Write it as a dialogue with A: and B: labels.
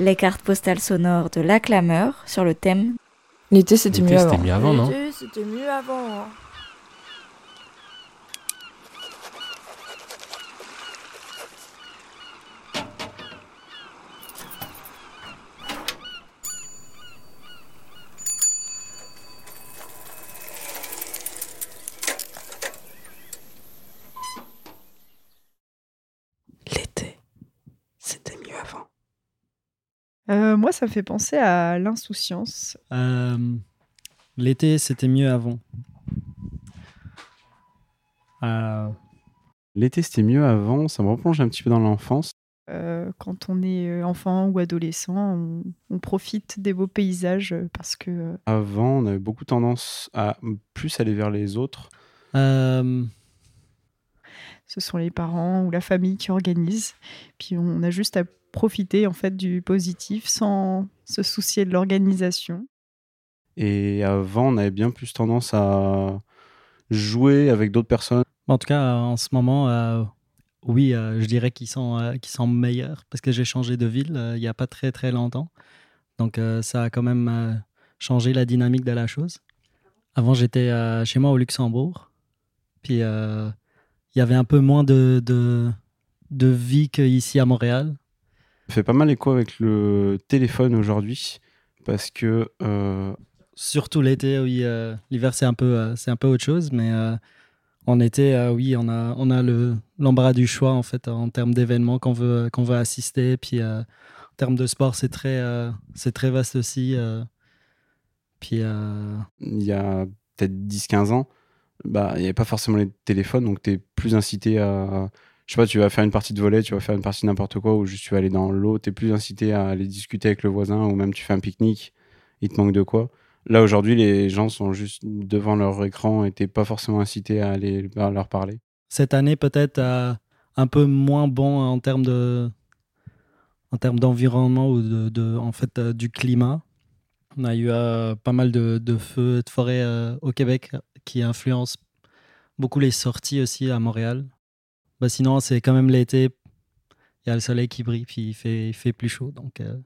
A: les cartes postales sonores de la clameur sur le thème
B: L'été, c'était mieux avant.
C: C'était mieux avant, non
D: L'été, c'était mieux avant. hein.
B: L'été, c'était mieux avant.
E: Euh, moi, ça me fait penser à l'insouciance.
F: Euh, L'été, c'était mieux avant. Euh,
G: L'été, c'était mieux avant. Ça me replonge un petit peu dans l'enfance.
E: Euh, quand on est enfant ou adolescent, on, on profite des beaux paysages parce que
G: Avant, on avait beaucoup tendance à plus aller vers les autres.
F: euh,
E: ce sont les parents ou la famille qui organisent. Puis on a juste à profiter en fait du positif sans se soucier de l'organisation.
G: Et avant, on avait bien plus tendance à jouer avec d'autres personnes.
F: en tout cas, en ce moment, euh, oui, euh, je dirais qu'ils sont, euh, qu'ils sont meilleurs parce que j'ai changé de ville euh, il n'y a pas très très longtemps. Donc euh, ça a quand même euh, changé la dynamique de la chose. Avant, j'étais euh, chez moi au Luxembourg. Puis euh, il y avait un peu moins de, de, de vie qu'ici à Montréal.
G: Fait pas mal écho avec le téléphone aujourd'hui. Parce que euh,
F: Surtout l'été, oui. euh, L'hiver, c'est un, peu, euh, c'est un peu autre chose. Mais en été, oui, on a, on a le, l'embarras du choix en fait en termes d'événements qu'on veut, qu'on veut assister. Puis en termes de sport, c'est très, c'est très vaste aussi. Puis
G: il y a peut-être 10-15 ans, bah, il n'y avait pas forcément les téléphones. Donc, tu es plus incité à. Je sais pas, tu vas faire une partie de volet, tu vas faire une partie n'importe quoi, ou juste tu vas aller dans l'eau. Tu es plus incité à aller discuter avec le voisin, ou même tu fais un pique-nique, il te manque de quoi. Là, aujourd'hui, les gens sont juste devant leur écran et t'es pas forcément incité à aller leur parler.
F: cette année, peut-être euh, un peu moins bon en termes de, en termes d'environnement ou de, en fait euh, du climat. On a eu euh, pas mal de, de feux et de forêts au Québec qui influencent beaucoup les sorties aussi à Montréal. Bah, sinon, c'est quand même l'été. Il y a le soleil qui brille, puis il fait, il fait plus chaud. Donc, euh,